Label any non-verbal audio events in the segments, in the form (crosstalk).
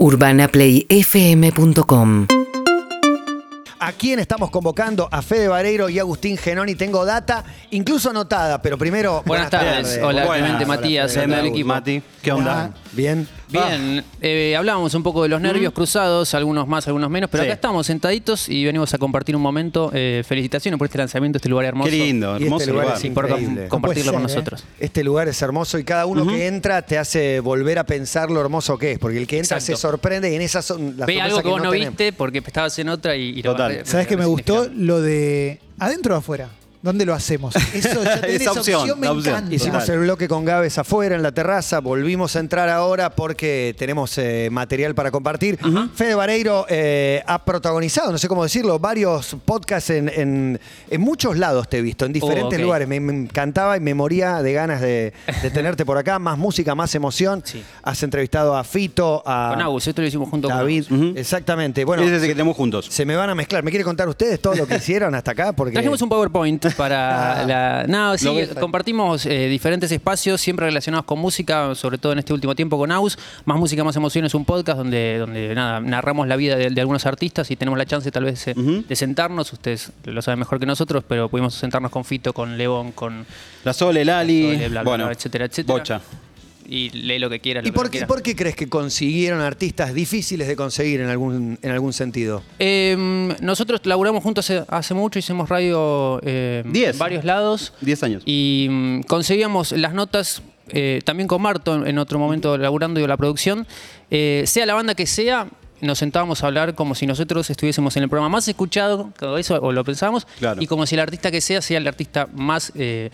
UrbanaPlayFM.com ¿A quién estamos convocando? A Fede Vareiro y Agustín Genoni. Tengo data, incluso anotada, pero primero. Buenas tardes. Hola, Buenas. Clemente, Hola, Matías, Fede. Hola, equipo. Mati, ¿qué onda? Bien. Bien, eh, hablábamos un poco de los nervios cruzados, algunos más, algunos menos, pero Sí. acá estamos sentaditos y venimos a compartir un momento. Eh, felicitaciones por este lanzamiento, este lugar hermoso. Qué lindo, Y este hermoso lugar lugar. es Y por com- Increíble. compartirlo No con puede ser, nosotros. Este lugar es hermoso y cada uno que entra te hace volver a pensar lo hermoso que es, porque el que entra Exacto. se sorprende y en esas son las Ve sorpresas algo que vos no tenemos. viste porque estabas en otra y, y lo Total. ¿Sabes qué me gustó? Lo de adentro o afuera. ¿Dónde lo hacemos? (laughs) Eso, ya tener Esa opción, opción, me la opción. encanta. Hicimos el bloque con Gávez afuera en la terraza, volvimos a entrar ahora porque tenemos eh, material para compartir. Fede Vareiro eh, ha protagonizado, no sé cómo decirlo, varios podcasts en, en- en muchos lados te he visto, en diferentes ok. lugares. Me, me encantaba y me moría de ganas de, de (laughs) tenerte por acá. Más música, más emoción. Sí. Has entrevistado a Fito, a Con Agus, esto lo hicimos junto David. con. Ujú. Exactamente. Bueno, es el que tenemos juntos. se me van a mezclar. ¿Me quiere contar ustedes todo lo que hicieron hasta acá? Porque Trajimos un PowerPoint (laughs) para Ah. la. No, sí, compartimos eh, diferentes espacios, siempre relacionados con música, sobre todo en este último tiempo con Aus. Más música, más emociones, un podcast donde, donde nada, narramos la vida de, de algunos artistas y tenemos la chance tal vez eh, de sentarnos. Ustedes lo saben mejor que nosotros, pero pudimos sentarnos con Fito, con León, con La Sole, Lali, Sole, bla, bla, bueno, bla, etcétera, etcétera. Bocha. Y lee lo que quiera. ¿Y que por no qué, por qué crees que consiguieron artistas difíciles de conseguir en algún, en algún sentido? Eh, nosotros laburamos juntos hace, hace mucho, hicimos radio eh, Diez. en varios lados. 10 años. Y mm, conseguíamos las notas, eh, también con Marto en- otro momento laburando y la producción, eh, sea la banda que sea, nos sentábamos a hablar como si nosotros estuviésemos en el programa más escuchado, todo eso, o lo pensábamos, Claro. y como si el artista que sea sea el artista más... eh,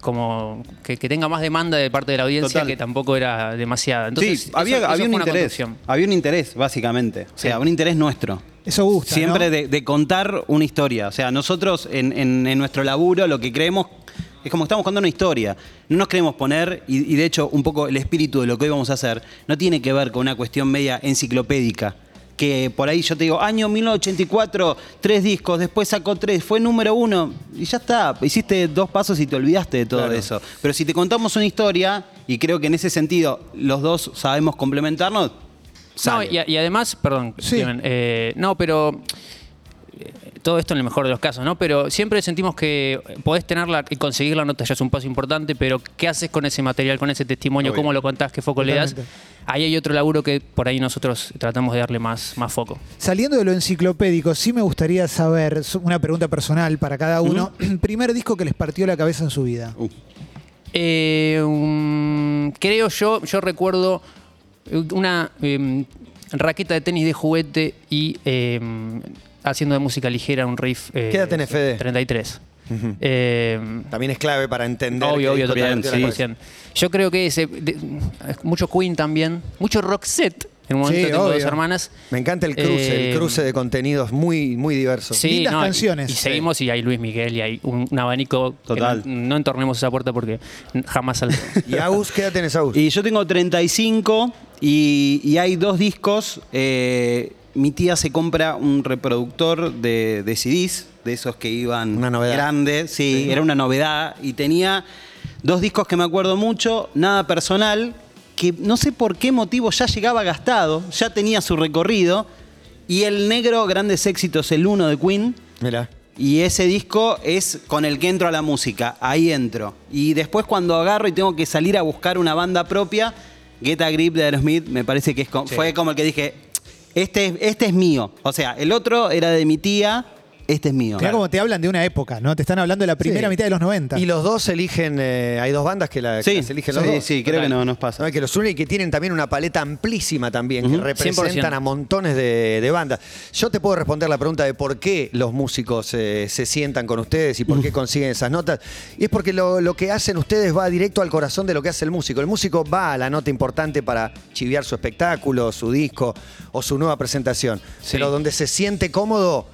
como que, que tenga más demanda de parte de la audiencia Total. que tampoco era demasiada. Entonces, sí, eso- había, eso había un una interés. Había un interés, básicamente. O sea, Sí. un interés nuestro. Eso gusta. Siempre ¿no? de, de contar una historia. O sea, nosotros en, en- en nuestro laburo lo que creemos es como que estamos contando una historia. No nos queremos poner, y, y de hecho un poco el espíritu de lo que hoy vamos a hacer, no tiene que ver con una cuestión media enciclopédica. Que por ahí yo te digo, año 1984, tres discos, después sacó tres, fue número uno, y ya está. Hiciste dos pasos y te olvidaste de todo Claro. eso. Pero si te contamos una historia, y creo que en ese sentido los dos sabemos complementarnos, No, sale. y, y además, perdón, Sí. Clemen, eh, no, pero eh, todo esto en el mejor de los casos, ¿no? Pero siempre sentimos que podés tenerla y conseguir la nota ya es un paso importante, pero ¿qué haces con ese material, con ese testimonio? Obvio. ¿Cómo lo contás? ¿Qué foco le das? Ahí hay otro laburo que por ahí nosotros tratamos de darle más, más foco. Saliendo de lo enciclopédico, sí me gustaría saber, una pregunta personal para cada uno, (clears throat) primer disco que les partió la cabeza en su vida. Uh, Eh, um, creo yo, yo recuerdo una em, raqueta de tenis de juguete y em, haciendo de música ligera un riff. eh, ¿Qué edad tenés, Fede? 33. Em, También es clave para entender. Obvio, obvio, totalmente. partió la 100%. Yo creo que ese, de- mucho Queen también, mucho Roxette. En un momento Sí, tengo dos obvio. hermanas. Me encanta el cruce, Eh, el cruce de contenidos muy, muy diverso. Sí, Lindas no, y- canciones. Y, seguimos y hay Luis Miguel y hay un, un abanico. que Total. No, no entornemos esa puerta porque jamás saldrá. (laughs) ¿Y Agus? ¿Qué edad tenés, Agus? Y yo tengo 35 y, y hay dos discos. eh, mi tía se compra un reproductor de, de CDs, de esos que iban Una novedad. grandes. Sí, era una novedad. Y tenía dos discos que me acuerdo mucho, Nada Personal, que no sé por qué motivo ya llegaba gastado, ya tenía su recorrido. Y el negro, Grandes Éxitos, el 1 de Queen. Mirá. Y ese disco es con el que entro a la música, ahí entro. Y después cuando agarro y tengo que salir a buscar una banda propia, Get a Grip de Aerosmith me parece que es fue como el que dije, este, este es mío. O sea, el otro era de mi tía, este es mío. Mirá como te hablan de una época, ¿no? Te están hablando de la primera Sí. mitad de los 90. Y los dos eligen, eh, hay dos bandas que, la, que Sí, las eligen sí, los dos. sí, creo que no nos pasa. No, que los unen y que tienen también una paleta amplísima también, que representan 100%. a montones de, de bandas. Yo te puedo responder la pregunta de por qué los músicos eh, se sientan con ustedes y por qué consiguen esas notas. Y es porque lo, lo que hacen ustedes va directo al corazón de lo que hace el músico. El músico va a la nota importante para chiviar su espectáculo, su disco o su nueva presentación. Sí. Pero donde se siente cómodo,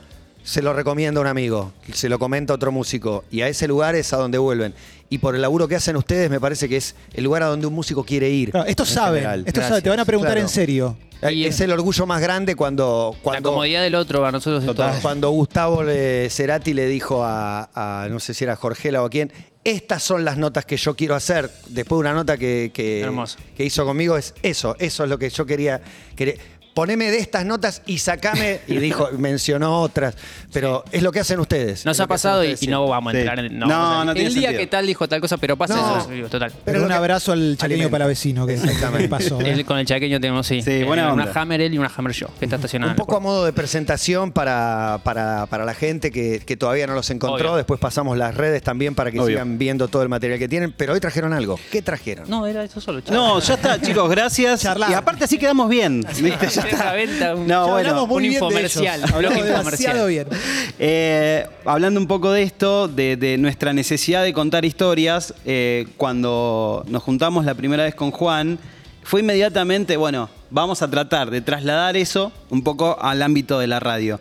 se lo recomienda un amigo, se lo comenta otro músico. Y a ese lugar es a donde vuelven. Y por el laburo que hacen ustedes, me parece que es el lugar a donde un músico quiere ir. Claro, en saben, general. estos saben, te van a preguntar Claro. en serio. Eh, Y- Es el orgullo más grande cuando, la cuando, comodidad del otro a nosotros es todo. cuando Gustavo le- Cerati le dijo a, a, no sé si era Jorgela o a quién, estas son las notas que yo quiero hacer. Después de una nota que, que hizo conmigo, es eso, eso es lo que yo quería. quería- poneme de estas notas y sacame. (laughs) Y dijo, mencionó otras. Pero es lo que hacen ustedes. Nos ha pasado y, no vamos a Sí. entrar en. No, vamos a- no tiene El día sentido. que tal dijo tal cosa, pero pasa No. eso, digo, total. Pero un lo que- abrazo al chaqueño Alimento. palavecino que que pasó. ¿eh? El- con el chaqueño tenemos, sí. Sí, buena Eh, Una onda. Hammer él y una Hammer yo, que está estacionada. Un poco a modo de presentación para, para, para la gente que, que todavía no los encontró. Obvio. Después pasamos las redes también para que Obvio. sigan viendo todo el material que tienen. Pero hoy trajeron algo. ¿Qué trajeron? No, era eso solo. No, ya está, chicos, gracias. Charlar. Y aparte así quedamos bien. ¿viste? Ya (laughs) Venta, un- No, bueno. muy un bien de infomercial, ellos. Hablamos bloque demasiado bien. Eh, hablando un poco de esto, de, de nuestra necesidad de contar historias, eh, cuando nos juntamos la primera vez con Juan, fue inmediatamente, bueno, vamos a tratar de trasladar eso un poco al ámbito de la radio.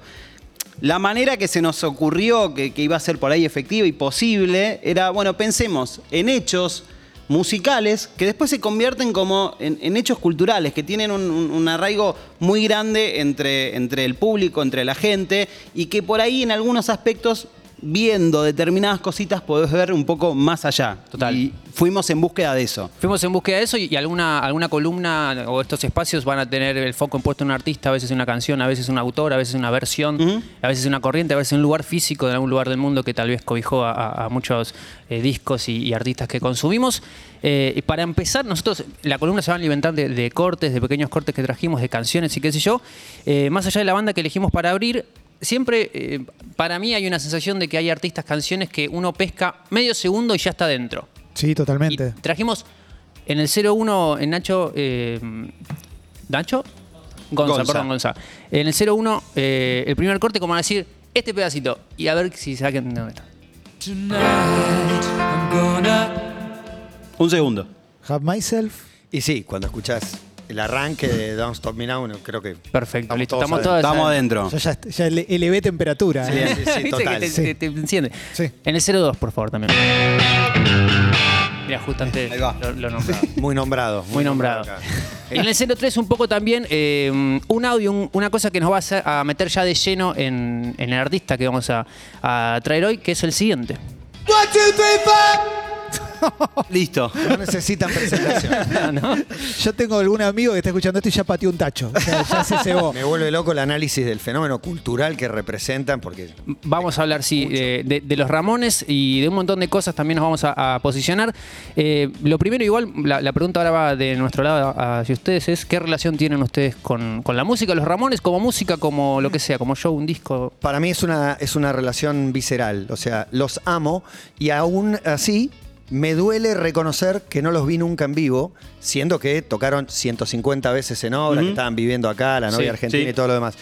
La manera que se nos ocurrió que, que iba a ser por ahí efectiva y posible era, bueno, pensemos en hechos musicales que después se convierten como en, hechos culturales, que tienen un, un- un arraigo muy grande entre, entre el público, entre la gente, y que por ahí en algunos aspectos, viendo determinadas cositas, podés ver un poco más allá. Total. Y fuimos en búsqueda de eso. Fuimos en búsqueda de eso y, y alguna, alguna columna o estos espacios van a tener el foco puesto en un artista, a veces una canción, a veces un autor, a veces una versión, a veces una corriente, a veces un lugar físico de algún lugar del mundo que tal vez cobijó a, a- a muchos eh, discos y, y artistas que consumimos. Eh, y para empezar, nosotros, la columna se va a alimentar de, de cortes, de pequeños cortes que trajimos, de canciones y qué sé yo. Eh, más allá de la banda que elegimos para abrir, siempre eh, para mí hay una sensación de que hay artistas, canciones que uno pesca medio segundo y ya está dentro. Sí, Y totalmente. trajimos en el 01, en Nacho. Eh, ¿Nacho? Gonza, Gonza. perdón, Gonza. En el 01, eh, el primer corte, como a decir, este pedacito. Y a ver si saquen de dónde está. Un segundo. Have myself. Y sí, cuando escuchás el arranque de Don't Stop Me Now, creo que. Perfecto, listo. todos Estamos adentro. todos. Estamos adentro. Yo ya, ya ele- elevé temperatura. Sí, ¿eh? sí, sí, (laughs) ¿Viste total. que te, Sí. te- te enciende? Sí. En el 02, por favor, también. Mira, justo antes Ahí va. lo, lo nombraba. (laughs) Muy nombrado. Muy nombrado. (laughs) En el 03 un poco también eh, un audio, un- una cosa que nos va a, hacer- a meter ya de lleno en, en el artista que vamos a, a traer hoy, que es el siguiente. (laughs) Listo. No necesitan presentación. (laughs) Yo tengo algún amigo que está escuchando esto y ya pateó un tacho. O sea, ya se cebó. Me vuelve loco el análisis del fenómeno cultural que representan, porque Vamos a hablar, sí, de, de- de los Ramones y de un montón de cosas también nos vamos a, a posicionar. Eh, lo primero, igual, la, la pregunta ahora va de nuestro lado hacia ustedes, es ¿qué relación tienen ustedes con, con la música, los Ramones, como música, como lo que sea, como show, un disco? para mí es una, es una relación visceral. O sea, los amo y aún así me duele reconocer que no los vi nunca en vivo, siendo que tocaron 150 veces en obra, que estaban viviendo acá, la novia Sí, argentina sí. y todo lo demás.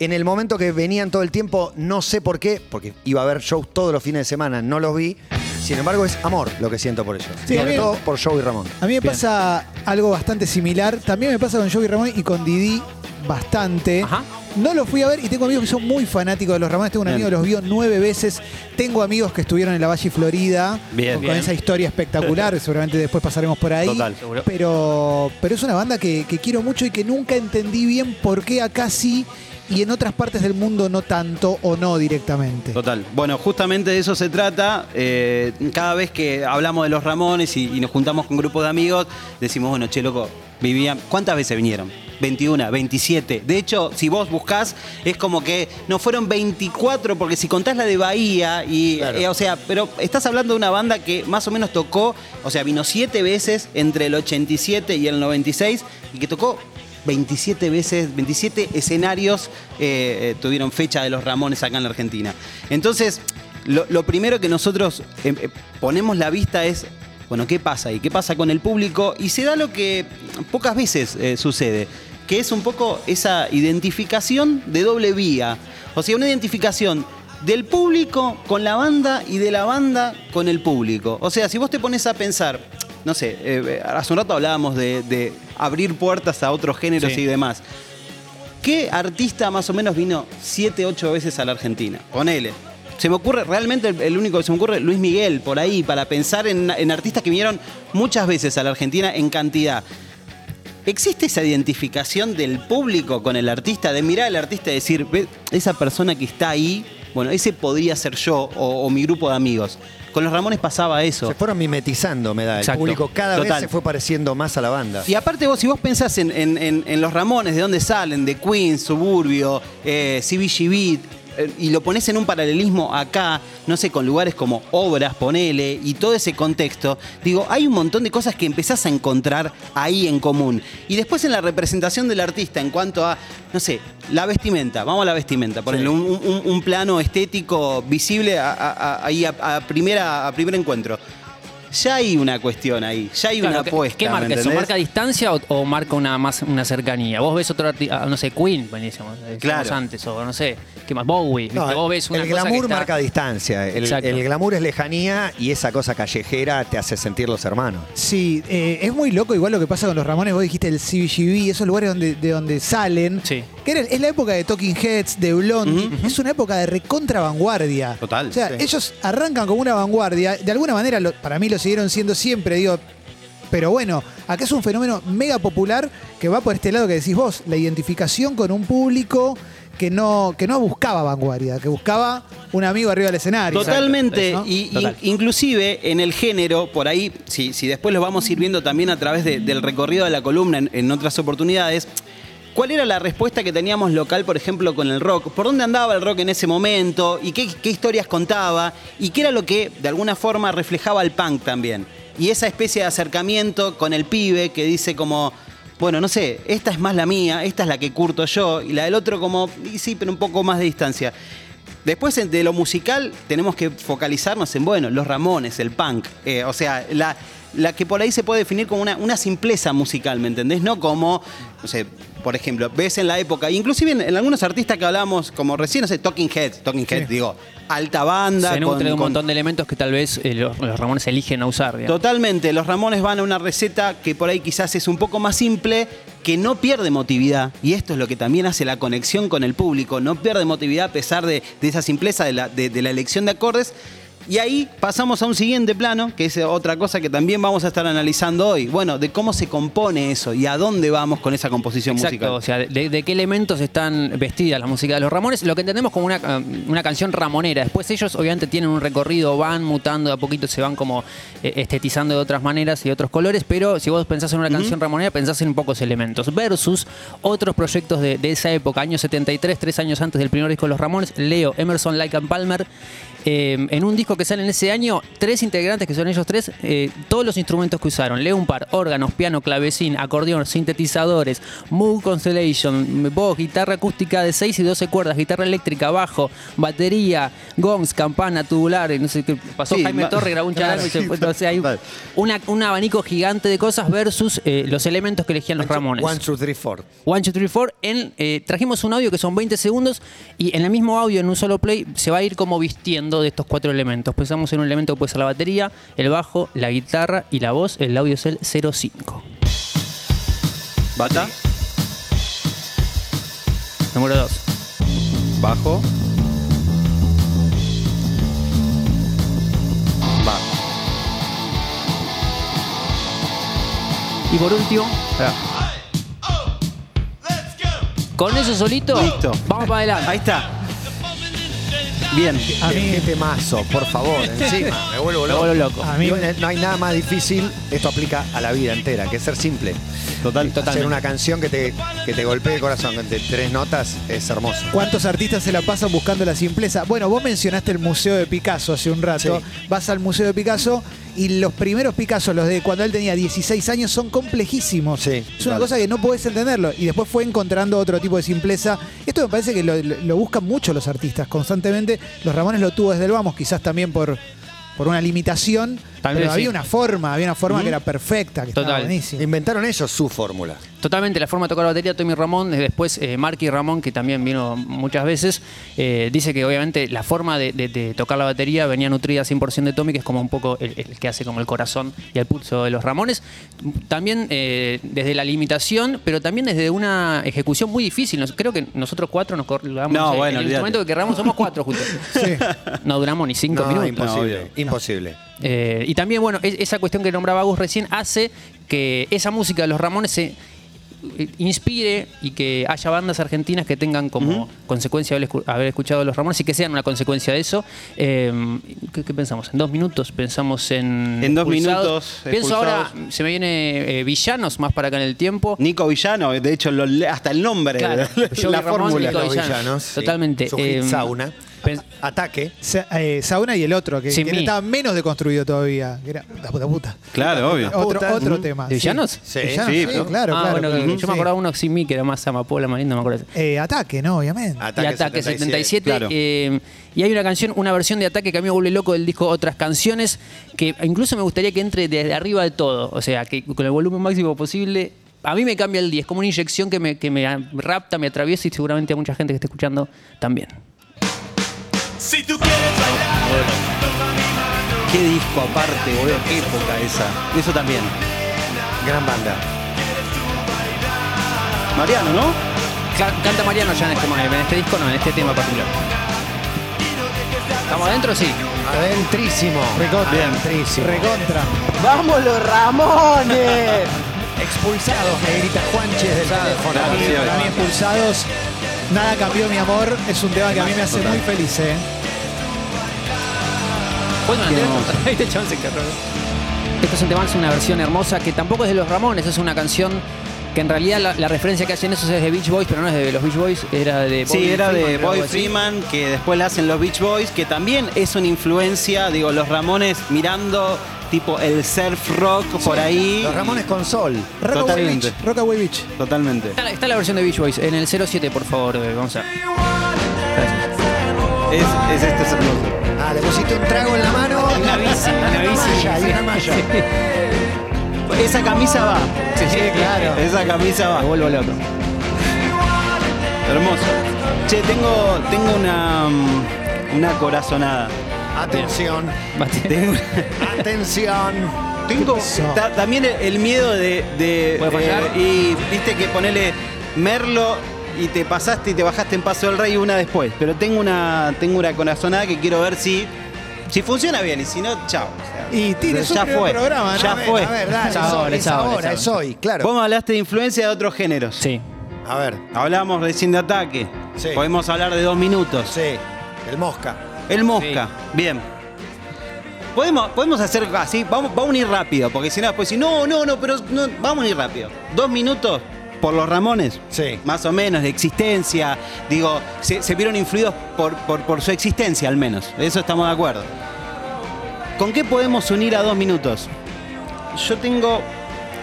En el momento que venían todo el tiempo, no sé por qué, porque iba a haber shows todos los fines de semana, no los vi. Sin embargo, es amor lo que siento por ellos. Sí, Sobre mí- todo por Joe y Ramón. A mí me Bien. pasa algo bastante similar. También me pasa con Joey Ramón y con Didi bastante. Ajá. No los fui a ver y tengo amigos que son muy fanáticos de los Ramones. Tengo un amigo que los vio nueve veces. Tengo amigos que estuvieron en la Valle Florida Bien. con, esa historia espectacular. (laughs) Seguramente después pasaremos por ahí. Total. Seguro. Pero, pero es una banda que, que quiero mucho y que nunca entendí bien por qué acá sí y en otras partes del mundo no tanto o no directamente. Total. Bueno, justamente de eso se trata. Eh, cada vez que hablamos de los Ramones y, y nos juntamos con grupos de amigos, decimos, bueno, che, loco, vivían. ¿Cuántas veces vinieron? 21, 27. De hecho, si vos buscás, es como que no fueron 24, porque si contás la de Bahía, y, Claro. eh, o sea, pero estás hablando de una banda que más o menos tocó, o sea, vino siete veces entre el 87 y el 96, y que tocó 27 veces, 27 escenarios eh, eh, tuvieron fecha de los Ramones acá en la Argentina. Entonces, lo, lo primero que nosotros eh, ponemos la vista es, bueno, ¿qué pasa? ¿Y qué pasa con el público? Y se da lo que pocas veces eh, sucede, que es un poco esa identificación de doble vía. O sea, una identificación del público con la banda y de la banda con el público. O sea, si vos te pones a pensar, no sé, eh, hace un rato hablábamos de, de abrir puertas a otros géneros Sí. y demás. ¿Qué artista más o menos vino 7, 8 veces a la Argentina? Ponele. Se me ocurre, realmente el, el único que se me ocurre, Luis Miguel, por ahí, para pensar en, en artistas que vinieron muchas veces a la Argentina en cantidad. ¿Existe esa identificación del público con el artista? De mirar al artista y decir, "Ve, esa persona que está ahí bueno, ese podría ser yo o, o mi grupo de amigos. Con los Ramones pasaba eso. Se fueron mimetizando, me da. El público cada Total. vez se fue pareciendo más a la banda. Y aparte vos, si vos pensás en, en- en- en los Ramones, de dónde salen, de Queens, Suburbio, eh, CBGB, y lo pones en un paralelismo acá, no sé, con lugares como Obras, ponele, y todo ese contexto, digo, hay un montón de cosas que empezás a encontrar ahí en común. Y después en la representación del artista, en cuanto a, no sé, la vestimenta, vamos a la vestimenta, ponerle un, un- un plano estético visible a- ahí a, a primera, a primer encuentro. Ya hay una cuestión ahí, ya hay Claro, una ¿qué- apuesta. ¿Qué ¿me marca eso? ¿Marca distancia o, o marca una más una cercanía? Vos ves otro artista, no sé, Queen, buenísimo, Claro. antes, o no sé, ¿qué más? Bowie, vos ves una el cosa que glamour está- marca distancia. El, Exacto. el glamour es lejanía y esa cosa callejera te hace sentir los hermanos. Sí, eh, es muy loco igual lo que pasa con los Ramones. Vos dijiste el CBGB, esos lugares donde, de donde salen. Sí. Que era- es la época de Talking Heads, de Blondie. Es una época de recontra vanguardia. Total, O sea, sí. ellos arrancan como una vanguardia. De alguna manera, lo- para mí lo siguieron siendo siempre, digo. Pero bueno, acá es un fenómeno mega popular que va por este lado que decís vos, la identificación con un público que no, que no buscaba vanguardia, que buscaba un amigo arriba del escenario. Totalmente, ¿no? y, inclusive en el género, por ahí, si, si después lo vamos a ir viendo también a través de- del recorrido de la columna en, en otras oportunidades, ¿cuál era la respuesta que teníamos local, por ejemplo, con el rock? ¿Por dónde andaba el rock en ese momento? ¿Y qué, historias contaba? ¿Y qué era lo que de alguna forma reflejaba el punk también? Y esa especie de acercamiento con el pibe que dice como... Bueno, no sé, esta es más la mía, esta es la que curto yo, y la del otro como, sí, pero un poco más de distancia. Después de lo musical tenemos que focalizarnos en, bueno, los Ramones, el punk. Eh, o sea, la, la que por ahí se puede definir como una, una simpleza musical, ¿me entendés? No como, no sé, por ejemplo, ves en la época, inclusive en, en algunos artistas que hablamos, como recién, no sé, Talking Heads, Talking Heads, digo, alta banda. Se nutre de un con- montón de elementos que tal vez eh, los, los Ramones eligen no usar. digamos. Totalmente, los Ramones van a una receta que por ahí quizás es un poco más simple, que no pierde emotividad, y esto es lo que también hace la conexión con el público, no pierde emotividad a pesar de, de esa simpleza de la, de- de la elección de acordes. Y ahí pasamos a un siguiente plano, que es otra cosa que también vamos a estar analizando hoy. Bueno, de cómo se compone eso y a dónde vamos con esa composición Exacto, musical. o sea, de, de qué elementos están vestidas la música de los Ramones, lo que entendemos como una, eh, una canción ramonera. Después ellos obviamente tienen un recorrido, van mutando de a poquito, se van como eh, estetizando de otras maneras y de otros colores, pero si vos pensás en una canción ramonera, pensás en pocos elementos. Versus otros proyectos de, de esa época, año 73, tres años antes del primer disco de los Ramones, Leo, Emerson, and Palmer, eh, en un disco que sale en ese año, tres integrantes que son ellos tres, eh, todos los instrumentos que usaron, Leo un par, órganos, piano, clavecín, acordeón, sintetizadores, Moog Constellation, voz, guitarra acústica de 6 y 12 cuerdas, guitarra eléctrica, bajo, batería, gongs, campana, tubular, no sé qué pasó Sí, Jaime Torre, grabó un (laughs) charango y se fue, o sea, hay una- un abanico gigante de cosas versus eh, los elementos que elegían los Ramones. One, two, three, four. One, two, three, four. En, eh, trajimos un audio que son 20 segundos y en el mismo audio, en un solo play, se va a ir como vistiendo de estos cuatro elementos. Pensamos en un elemento que puede ser la batería, el bajo, la guitarra y la voz. El audio es el 05. Bata, Número 2. bajo, bajo. Y por último, con eso solito, Listo. vamos para adelante. Ahí está. Bien. A mí, qué temazo, por favor, (laughs) encima, me vuelvo Me loco. vuelvo loco. A mí- Digo, no hay nada más difícil, esto aplica a la vida entera, que ser simple. Total, Hacer totalmente. una canción que te, que te golpee el corazón de tres notas es hermoso. ¿Cuántos artistas se la pasan buscando la simpleza? Bueno, vos mencionaste el Museo de Picasso hace un rato. Sí. Vas al Museo de Picasso y los primeros Picasso, los de cuando él tenía 16 años, son complejísimos. Sí, es una cosa que no podés entenderlo. Y después fue encontrando otro tipo de simpleza. Esto me parece que lo, lo- lo buscan mucho los artistas constantemente. Los Ramones lo tuvo desde el vamos, quizás también por, por una limitación. Pero vez había una forma, había una forma que era perfecta, que estaba buenísima. Inventaron ellos su fórmula. Totalmente, la forma de tocar la batería, Tommy Ramón, eh, después eh, Marky Ramón, que también vino muchas veces, eh, dice que obviamente la forma de, de- de tocar la batería venía nutrida 100% de Tommy, que es como un poco el, el que hace como el corazón y el pulso de los Ramones. También eh, desde la limitación, pero también desde una ejecución muy difícil. Nos- creo que nosotros cuatro nos colgamos No, el bueno, instrumento que querramos, somos cuatro juntos. No duramos ni cinco No, minutos. imposible, imposible. Eh, y también, bueno, es- esa cuestión que nombraba Gus recién hace que esa música de los Ramones se eh, inspire y que haya bandas argentinas que tengan como consecuencia haber, escu- haber escuchado a los Ramones y que sean una consecuencia de eso. Eh, ¿qué, qué pensamos? ¿En dos minutos? ¿Pensamos en. En dos Expulsados? minutos, Pienso ahora, se me viene eh, Villanos más para acá en el tiempo. Nico Villano, de hecho, lo- hasta el nombre, Claro, la, la Ramón, fórmula. Nico Villanos. villanos. Totalmente. Eh, sauna. Ataque. Sa- eh, Sauna y el otro, que, Sin que mí. estaba menos deconstruido todavía. Que era la puta puta. Claro, obvio. Otro, Puta. otro Mm. tema. ¿De Villanos? Sí, Villanos, sí, sí, pero- claro, ah, claro. bueno, yo sí. me acordaba uno sin mí que era más amapola marina, no me acuerdo. Eh, ataque, ¿no? Obviamente. Ataque, y Ataque 77. claro. eh, y hay una canción, una versión de Ataque que a mí me vuelve loco del disco Otras Canciones, que incluso me gustaría que entre desde arriba de todo. O sea, que con el volumen máximo posible. A mí me cambia el día, es como una inyección que me, que me rapta, me atraviesa y seguramente a mucha gente que esté escuchando también. Si tú quieres bailar, Qué disco aparte, boludo, qué época esa. Eso también. Gran banda. Mariano, ¿no? Ca- Canta Mariano ya en este, en este disco, no, en este tema particular. ¿Estamos adentro? Sí. Adentrísimo. Recontra. Adentrísimo. Recontra. ¡Vamos los Ramones! Expulsados, me grita Juanches del teléfono. Para mí, expulsados. Nada cambió mi amor. Es un tema que a mí me hace muy feliz, ¿eh? Bueno, este chabón se encargó. Esto es un tema, es una versión hermosa que tampoco es de los Ramones, es una canción que en realidad la, la referencia que hacen esos es de Beach Boys, pero no es de los Beach Boys, era de Sí, Bobby era de Freeman, Boy algo así. Freeman, que después la hacen los Beach Boys, que también es una influencia, digo, los Ramones mirando tipo el surf rock por ahí. Los Ramones con sol. Rockaway Totalmente. Beach. Rockaway Beach. Totalmente. Está, la- está la versión de Beach Boys en el 07, por favor, eh, vamos a. Es, es este es hermoso. Ah, le pusiste un trago en la mano. Una bici, una bici. malla, y una malla. Esa camisa va. Sí, sí, claro. Esa camisa va. Me vuelvo loco. Hermoso. Che, tengo, tengo una, mm, una corazonada. Atención. Tengo, (laughs) Atención. tengo ta- también el, el miedo de. de, ¿Puede fallar? eh, y viste que ponele Merlo y te pasaste y te bajaste en Paso del Rey una después. Pero tengo una, tengo una corazonada que quiero ver si, si funciona bien y si no, chao. O sea, Y tiene su ya primer fue. programa, ¿no? Ya a ver, fue. A ver, dale, Es ahora, es ahora, hoy, claro. Vos me hablaste de influencia de otros géneros. Sí. A ver, Hablábamos recién de ataque. Sí. Podemos hablar de dos minutos. sí, el mosca. El Mosca, bien. Podemos, podemos hacer así, vamos, vamos a ir rápido, porque si no, después si no, no, no, pero no, vamos a ir rápido. Dos minutos por los Ramones, Sí. más o menos, de existencia, digo, se, se vieron influidos por, por, por su existencia al menos, de eso estamos de acuerdo. ¿Con qué podemos unir a dos minutos? Yo tengo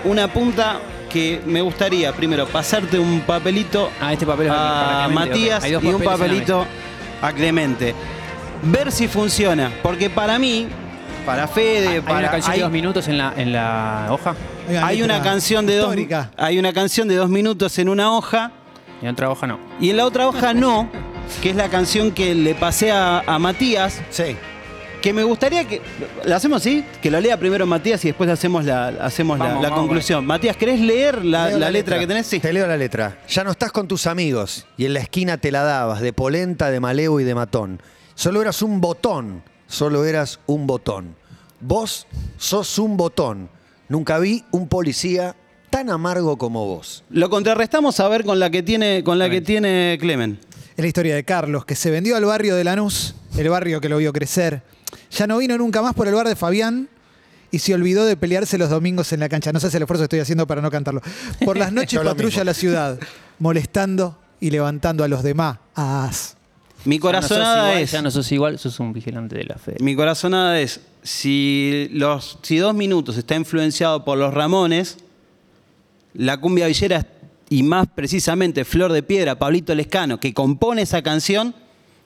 una punta que me gustaría, primero, pasarte un papelito Ah, este papel es a Clemente, Matías y un papelito a Clemente. Ver si funciona, porque para mí, para Fede, ¿Hay para una canción hay, de dos minutos en la, en la hoja? Hay una canción de dos, histórica. hay una canción de dos minutos en una hoja Y en otra hoja no. y en la otra hoja no, que es la canción que le pasé a, a Matías, Sí. que me gustaría que la hacemos así, que lo lea primero Matías y después hacemos la hacemos la- Vamos, la, vamos, conclusión. Matías, ¿querés leer la, Leo la letra que tenés? Sí. Te leo la letra. Ya no estás con tus amigos y en la esquina te la dabas de polenta, de maleo y de matón. Solo eras un botón, solo eras un botón. Vos sos un botón. Nunca vi un policía tan amargo como vos. Lo contrarrestamos a ver con la que tiene con la que tiene Clemen. Es la historia de Carlos, que se vendió al barrio de Lanús, el barrio que lo vio crecer. Ya no vino nunca más por el bar de Fabián y se olvidó de pelearse los domingos en la cancha. No sé si el esfuerzo que estoy haciendo para no cantarlo. Por las (laughs) noches patrulla la ciudad, molestando y levantando a los demás. As. Mi Ya no corazonada igual, es Ya no sos igual, sos un vigilante de la fe. Mi corazonada es, si, los, si dos minutos está influenciado por los Ramones, la cumbia villera y más precisamente Flor de Piedra, Pablito Lescano, que compone esa canción,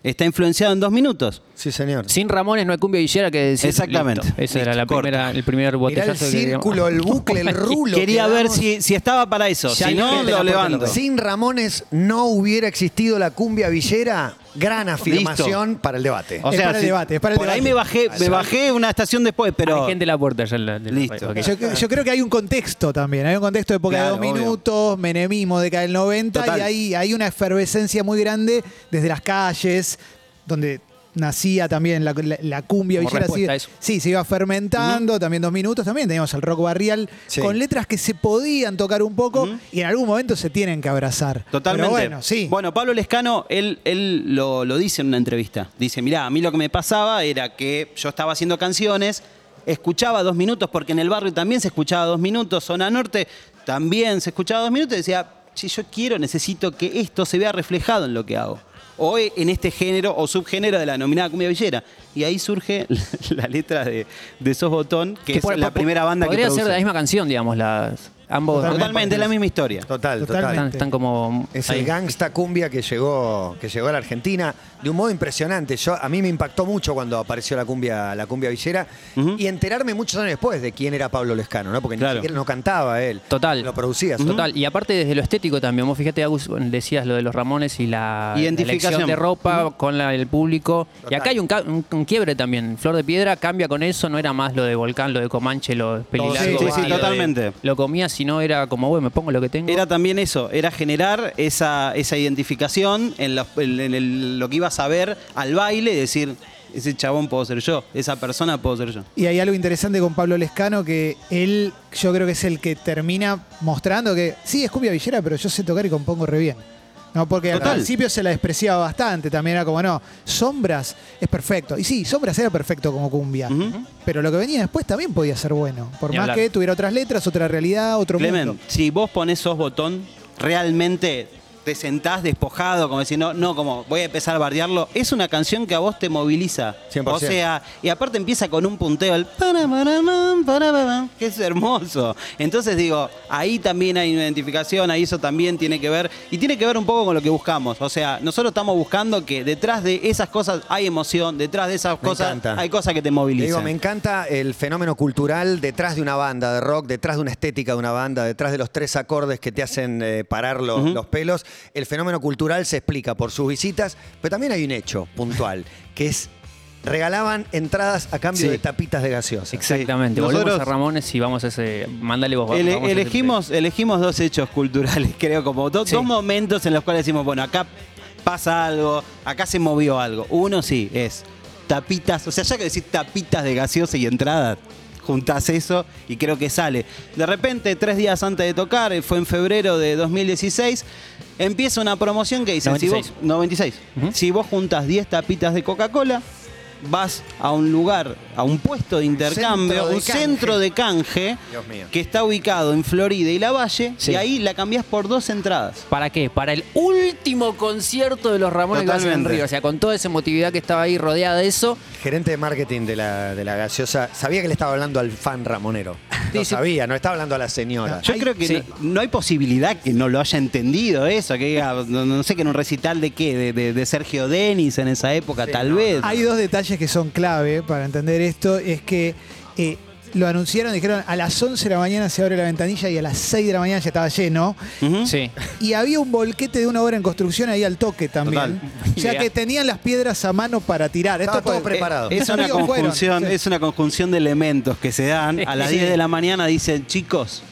está influenciado en dos minutos. Sí, señor. Sin Ramones no hay cumbia villera que decir. Exactamente. listo. Esa era la corta. primera, el primer Mirá botellazo el que círculo, el bucle, el (laughs) rulo. Quería que ver si, si estaba para eso. Ya si no, lo levanto. Sin Ramones no hubiera existido la cumbia villera. Gran afirmación para el debate. O Es para el si- debate, es para el por ahí debate. me bajé, me bajé una estación después, pero Hay gente en la puerta ya. en la- de la- Listo. ok. Yo, yo creo que hay un contexto también. Hay un contexto de época Claro, de dos obvio. minutos, menemismo, década del 90, Total. y hay, hay una efervescencia muy grande desde las calles, donde nacía también la, la- la cumbia Como villera. respuesta sí, se iba fermentando, también dos minutos. También teníamos el rock barrial Sí. con letras que se podían tocar un poco y en algún momento se tienen que abrazar. Totalmente. Pero bueno, sí. Bueno, Pablo Lescano, él, él lo, lo dice en una entrevista. Dice, mirá, a mí lo que me pasaba era que yo estaba haciendo canciones, escuchaba dos minutos, porque en el barrio también se escuchaba dos minutos, zona norte también se escuchaba dos minutos, y decía, si yo quiero, necesito que esto se vea reflejado en lo que hago. O en este género o subgénero de la denominada cumbia villera. Y ahí surge (laughs) la letra de, de Sos Botón, que, es por- la por- primera banda que Podría ser de la misma canción, digamos, las ambos. Totalmente, es la misma historia. Total, total. Totalmente. Están, están como. Es ahí. el gangsta cumbia que llegó, que llegó a la Argentina de un modo impresionante. Yo, a mí me impactó mucho cuando apareció la cumbia, la cumbia villera y enterarme muchos años después de quién era Pablo Lescano, ¿no? Porque ni siquiera no cantaba él. Total. Lo producía. Total, y aparte desde lo estético también, vos fíjate, Agus, decías lo de los Ramones y la, la Identificación. elección de ropa con la- el público. Y acá hay un, ca- un- un quiebre también. Flor de Piedra cambia con eso, no era más lo de Volcán, lo de Comanche, lo pelilargo. Sí, sí, sí, de- totalmente. Lo comía, sino era como, bueno, me pongo lo que tengo. Era también eso, era generar esa, esa identificación en, los- en- en el- lo que ibas a ver al baile y decir, ese chabón puedo ser yo, esa persona puedo ser yo. Y hay algo interesante con Pablo Lescano que él, yo creo que es el que termina mostrando que sí, es cumbia villera, pero yo sé tocar y compongo re bien. No, porque al principio se la despreciaba bastante, también era como, no, Sombras es perfecto. Y sí, Sombras era perfecto como cumbia. Pero lo que venía después también podía ser bueno. Por Ni más hablar. que tuviera otras letras, otra realidad, otro Clemen, mundo. si vos pones sos botón, realmente te sentás despojado, como decir, no, no, como voy a empezar a bardearlo, es una canción que a vos te moviliza. 100%. O sea, y aparte empieza con un punteo, el que es hermoso. Entonces digo, ahí también hay una identificación, ahí eso también tiene que ver, y tiene que ver un poco con lo que buscamos. O sea, nosotros estamos buscando que detrás de esas cosas hay emoción, detrás de esas Me cosas encanta. hay cosas que te movilizan. Digo, me encanta el fenómeno cultural detrás de una banda de rock, detrás de una estética de una banda, detrás de los tres acordes que te hacen eh, parar los, los pelos. El fenómeno cultural se explica por sus visitas, pero también hay un hecho puntual, que es regalaban entradas a cambio Sí. de tapitas de gaseosa. Exactamente. Sí. Volvemos Nosotros- a Ramones y vamos a ese. Mándale vos. Ele- vamos a ese elegimos, elegimos dos hechos culturales, (laughs) creo, como do- Sí. dos momentos en los cuales decimos, bueno, acá pasa algo, acá se movió algo. Uno sí, es tapitas, o sea, ya que decir tapitas de gaseosa y entrada, juntás eso y creo que sale. De repente, tres días antes de tocar, eh, fue en febrero de 2016, empieza una promoción que dice, si 96. vos, 96, Ujú. si vos juntas 10 tapitas de Coca-Cola, vas a un lugar, a un puesto de intercambio, Centro de un canje. centro de canje Dios mío. que está ubicado en Florida y La Valle, Sí. y ahí la cambiás por dos entradas. ¿Para qué? Para el último concierto de los Ramones que en Totalmente. Río. O sea, con toda esa emotividad que estaba ahí rodeada de eso. Gerente de marketing de la, de la gaseosa, sabía que le estaba hablando al fan ramonero. Lo sabía, no estaba hablando a la señora. Yo creo que sí. no, no hay posibilidad que no lo haya entendido eso, que diga, no, no sé, que en un recital de qué, de, de- de Sergio Denis en esa época, Sí, tal no, vez. Hay dos detalles que son clave para entender esto. Es que eh, lo anunciaron, dijeron a las 11 de la mañana se abre la ventanilla y a las 6 de la mañana ya estaba lleno. Sí. Y había un volquete de una obra en construcción ahí al toque también. Total. O sea que tenían las piedras a mano para tirar. Estaba Esto todo preparado. Es una fueron, conjunción, sí. es una conjunción de elementos que se dan. A las Sí. 10 de la mañana dicen, chicos,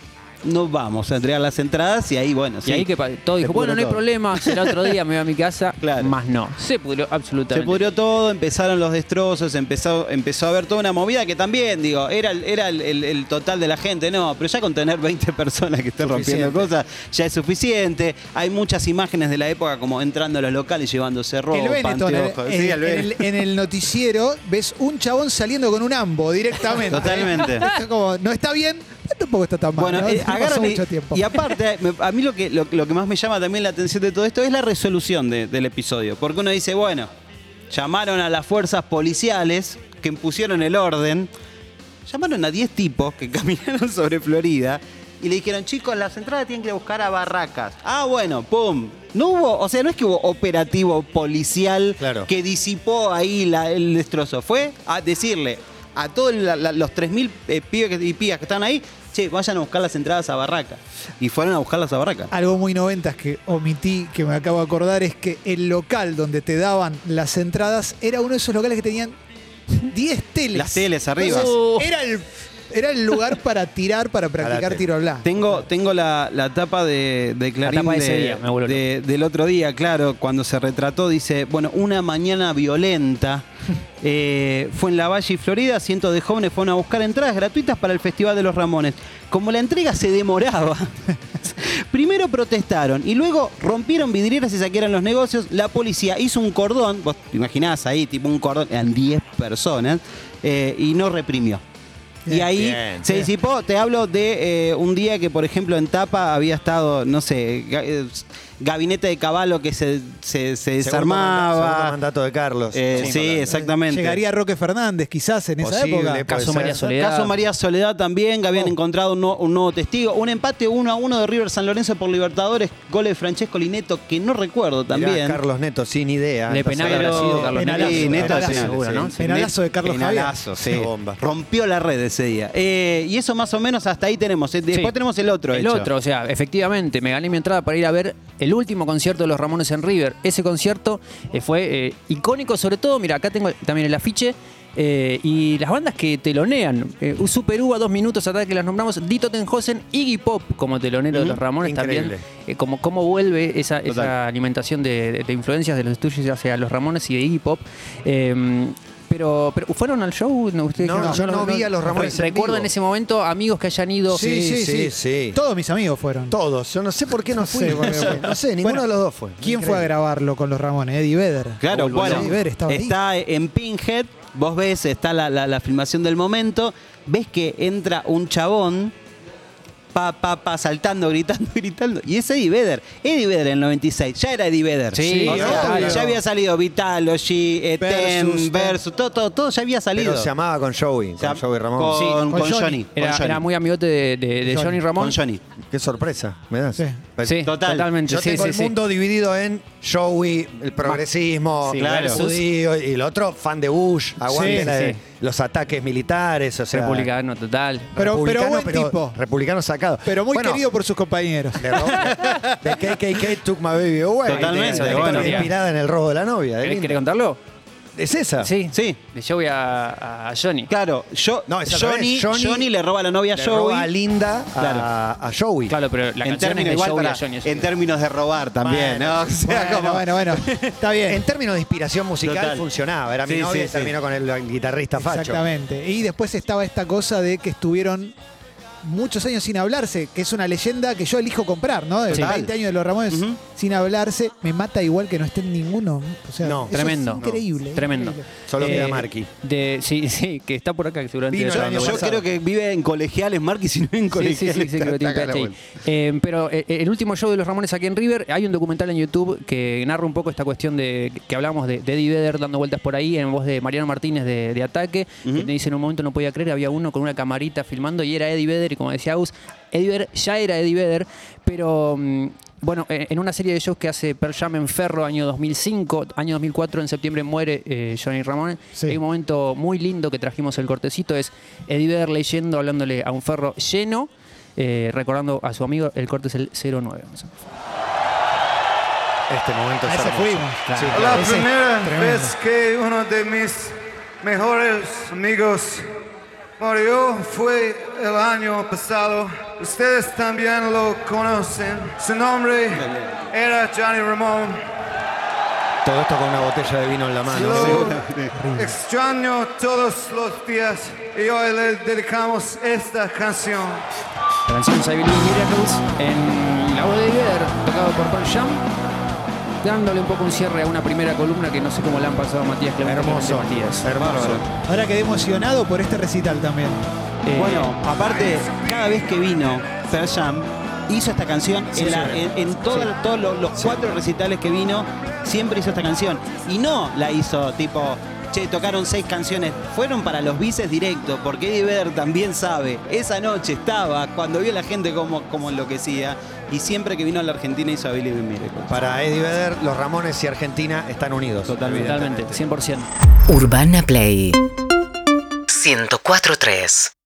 no vamos a entregar las entradas y ahí, bueno, Y sí. ahí que todo dijo, Se bueno, no hay problema, (laughs) será otro día, me voy a mi casa. Claro. Más no. Se pudrió Se absolutamente. pudrió todo, empezaron los destrozos, empezó, empezó a haber toda una movida que también, digo, era, el- era el, el- el total de la gente, no, pero ya con tener 20 personas que estén rompiendo cosas ya es suficiente. Hay muchas imágenes de la época como entrando a los locales llevándose ropa, El Benetton, en, anteojos. en- Sí, el en Benetton. el, en el noticiero ves un chabón saliendo con un ambo directamente. Totalmente. (laughs) Es como, no está bien, tampoco está tan mal. Bueno, ¿no? eh, (laughs) agarran y, mucho tiempo. y aparte, me- a mí lo que, lo, lo que más me llama también la atención de todo esto es la resolución de- del episodio. Porque uno dice, bueno, llamaron a las fuerzas policiales que impusieron el orden, llamaron a 10 tipos que (laughs) caminaron sobre Florida y le dijeron, chicos, las entradas tienen que buscar a barracas. Ah, bueno, pum. No hubo, o sea, no es que hubo operativo policial Claro. que disipó ahí la- el destrozo. Fue a decirle a todos los 3.000 eh, pibes y pibas que están ahí, che, vayan a buscar las entradas a barraca. Y fueron a buscarlas a barraca. Algo muy noventas que omití, que me acabo de acordar, es que el local donde te daban las entradas era uno de esos locales que tenían 10 teles. Las teles arriba. Entonces, Uh. era el Era el lugar para tirar, para practicar tiro al blanco. Tengo, tengo la, la tapa de, de Clarín tapa de ese día, me vuelvo de- del otro día, claro, cuando se retrató, dice, bueno, una mañana violenta. (laughs) eh, fue en la Valle, Florida, cientos de jóvenes fueron a buscar entradas gratuitas para el Festival de los Ramones. Como la entrega se demoraba, (laughs) primero protestaron y luego rompieron vidrieras y saquearon los negocios. La policía hizo un cordón, vos te imaginás ahí, tipo un cordón, eran 10 personas, eh, y no reprimió. Y ahí Bien, se bien. disipó. Te hablo de eh, un día que, por ejemplo, en Tapa había estado, no sé, eh, gabinete de caballo que se, se, se Segundo desarmaba. manda- segundo mandato de Carlos. Eh, sí, exactamente. Llegaría Roque Fernández quizás en esa Posible, época. puede Caso ser. María Soledad. Caso María Soledad también, que habían Oh. encontrado un, nuevo- un nuevo testigo. Un empate 1 a 1 de River San Lorenzo por Libertadores. Goles de Francesco Lineto, que no recuerdo Mirá, también. Carlos Neto, sin idea. De penal habrá sido Carlos penalazo, Neto. Sí, Neto, penalazo, sí, seguro, sí. ¿no? Penalazo de Carlos Penalazo, sí. Una bomba. Rompió la red ese día. Eh, y eso más o menos hasta ahí tenemos. Eh, Después Sí. tenemos el otro El hecho. otro, o sea, efectivamente, me gané mi entrada para ir a ver el último concierto de los Ramones en River. Ese concierto eh, fue eh, icónico, sobre todo, mira, acá tengo también el afiche. eh, y las bandas que telonean, eh, Super U a dos minutos, hasta que las nombramos, Dito Tenhosen, Iggy Pop como telonero de los Ramones increíble. también. como, cómo vuelve esa, alimentación de, de- de influencias de los estudios hacia los Ramones y de Iggy Pop. Pero, pero ¿fueron al show? ¿No, ustedes No, dijeron? yo no vi a los Ramones en ¿Recuerdan vivo. ese momento amigos que hayan ido? Sí, sí, Sí, sí. Todos mis amigos fueron. Todos. Yo no sé por qué no fui. sé No sé, fue. no sé, ninguno Bueno, de los dos fue. ¿Quién fue a Increíble. grabarlo con los Ramones? Eddie Vedder. Claro, bueno, Eddie Vedder estaba ahí. está en Pinhead, vos ves, está la, la- la filmación del momento, ves que entra un chabón, pa, pa, pa, saltando, gritando, (laughs) gritando, y es Eddie Vedder. Eddie Vedder en el 96, ya era Eddie Vedder. Sí, O sea, obvio. ya había salido Vitalogy, eh, Versus, Tem, Versus, todo, todo, todo ya había salido. Pero se amaba con Joey, O sea, con Joey Ramón. Con, Sí, con con Johnny. Johnny. con Era, Johnny. era muy amigote de, de- de Johnny. Johnny Ramón. Con Johnny. Qué sorpresa, me das. Sí. Sí, Total. totalmente. Yo sí, tengo sí, el sí. mundo dividido en Joey, el progresismo, Sí, el claro. judío, y el otro fan de Bush, aguante Sí, la de sí. los ataques militares, o sea, Republicano total. Pero- pero republicano, buen tipo. republicano sacado. Pero muy Bueno, querido por sus compañeros. De, de KKK took my baby away. Totalmente, bueno. historia inspirada en el robo de la novia. de ¿Querés, contarlo? ¿Es esa? Sí. Sí. De Joey a, a Johnny. Claro, yo, No, Johnny. Johnny, Johnny le roba la novia a Le roba a Joey. Linda a, Claro. a Joey. Claro, pero la en canción es términos de igual Joey para- a Johnny. en términos de robar también, Bueno, ¿no? (laughs) O sea, Bueno, como- bueno, bueno. (laughs) Está bien. En términos de inspiración musical Total. funcionaba. Era mi Sí, novia sí, y sí. terminó con el guitarrista Facho. Exactamente. Y después estaba esta cosa de que estuvieron muchos años sin hablarse, que es una leyenda que yo elijo comprar, ¿no? De Total. 20 años de los Ramones sin hablarse, me mata igual que no estén ninguno. O sea, No. eso Tremendo. Es increíble. Tremendo. increíble. Solo Eh, queda Marky. De, sí, (laughs) sí, que está por acá, que seguramente Vino está yo creo que vive en colegiales, Marquis, si no en Sí, sí, colegiales. sí, sí, creo que tiene Está la PhD. vuelta. Eh, pero eh, el último show de los Ramones aquí en River, hay un documental en YouTube que narra un poco esta cuestión de que hablamos de, de Eddie Vedder dando vueltas por ahí en voz de Mariano Martínez de, de Ataque, que te dice en un momento no podía creer, había uno con una camarita filmando y era Eddie Vedder y como decía Agus, Eddie Vedder ya era Eddie Vedder, pero mm, bueno, eh, en una serie de shows que hace Pearl Jam en Ferro, año 2005, año 2004, en septiembre muere eh, Johnny Ramón. Sí. Hay un momento muy lindo que trajimos el cortecito, es Eddie Vedder leyendo, hablándole a un ferro lleno, eh, recordando a su amigo, el corte es el 09. Este momento es fuimos. Sí, Claro. La primera vez que uno de mis mejores amigos murió fue el año pasado. Ustedes también lo conocen. Su nombre era Johnny Ramón. Todo esto con una botella de vino en la mano. Lo extraño todos los días y hoy le dedicamos esta canción. La canción in Miracles en la voz de Vedder, tocado por Pearl Jam, dándole un poco un cierre a una primera columna que no sé cómo le han pasado a Matías Clemente. Hermoso. Matías. Hermoso. Ahora quedé emocionado por este recital también. Eh, Bueno, aparte, cada vez que vino Pearl Jam, hizo esta canción en, la- en- en todo- todos los, los cuatro recitales que vino, siempre hizo esta canción. Y no la hizo tipo, che, tocaron seis canciones. Fueron para los bices directos, porque Eddie Vedder también sabe. Esa noche estaba, cuando vio a la gente como, como enloquecía, y siempre que vino a la Argentina hizo a Billy Miracles. Para Eddie Vedder, los Ramones y Argentina están unidos. Totalmente. totalmente, 100%. Urbana Play 104.3